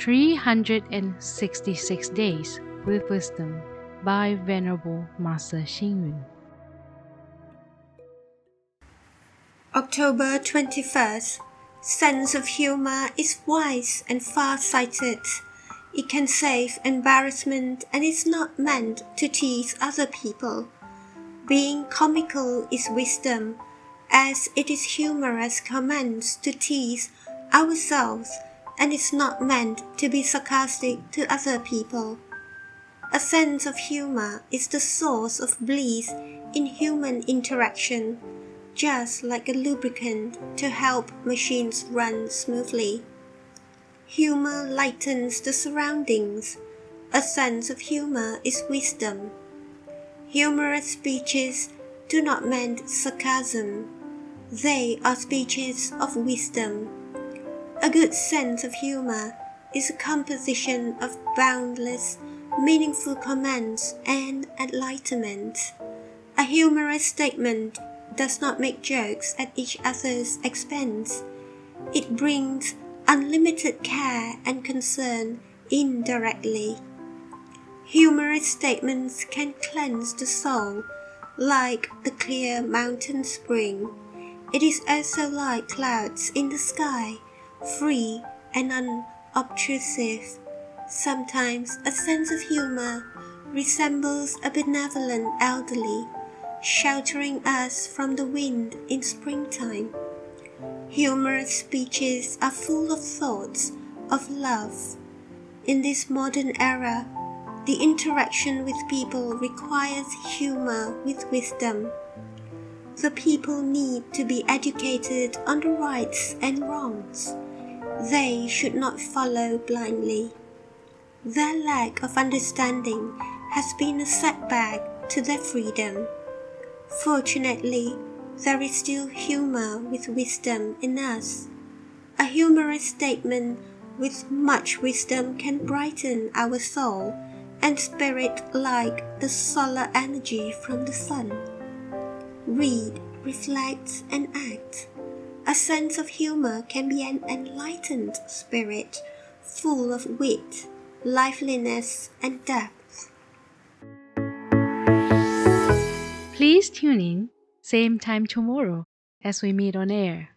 366 Days with Wisdom by Venerable Master Hsing Yun. October 21st. Sense of humor is wise and far-sighted. It can save embarrassment and is not meant to tease other people. Being comical is wisdom, as it is humorous comments to tease ourselves and is not meant to be sarcastic to other people. A sense of humor is the source of bliss in human interaction, just like a lubricant to help machines run smoothly. Humor lightens the surroundings. A sense of humor is wisdom. Humorous speeches do not mean sarcasm. They are speeches of wisdom. A good sense of humor is a composition of boundless, meaningful comments and enlightenment. A humorous statement does not make jokes at each other's expense. It brings unlimited care and concern indirectly. Humorous statements can cleanse the soul like the clear mountain spring. It is also like clouds in the sky, free and unobtrusive. Sometimes a sense of humor resembles a benevolent elderly, sheltering us from the wind in springtime. Humorous speeches are full of thoughts of love. In this modern era, the interaction with people requires humor with wisdom. The people need to be educated on the rights and wrongs. They should not follow blindly. Their lack of understanding has been a setback to their freedom. Fortunately, there is still humor with wisdom in us. A humorous statement with much wisdom can brighten our soul and spirit like the solar energy from the sun. Read, reflect, and act. A sense of humor can be an enlightened spirit, full of wit, liveliness, and depth. Please tune in same time tomorrow as we meet on air.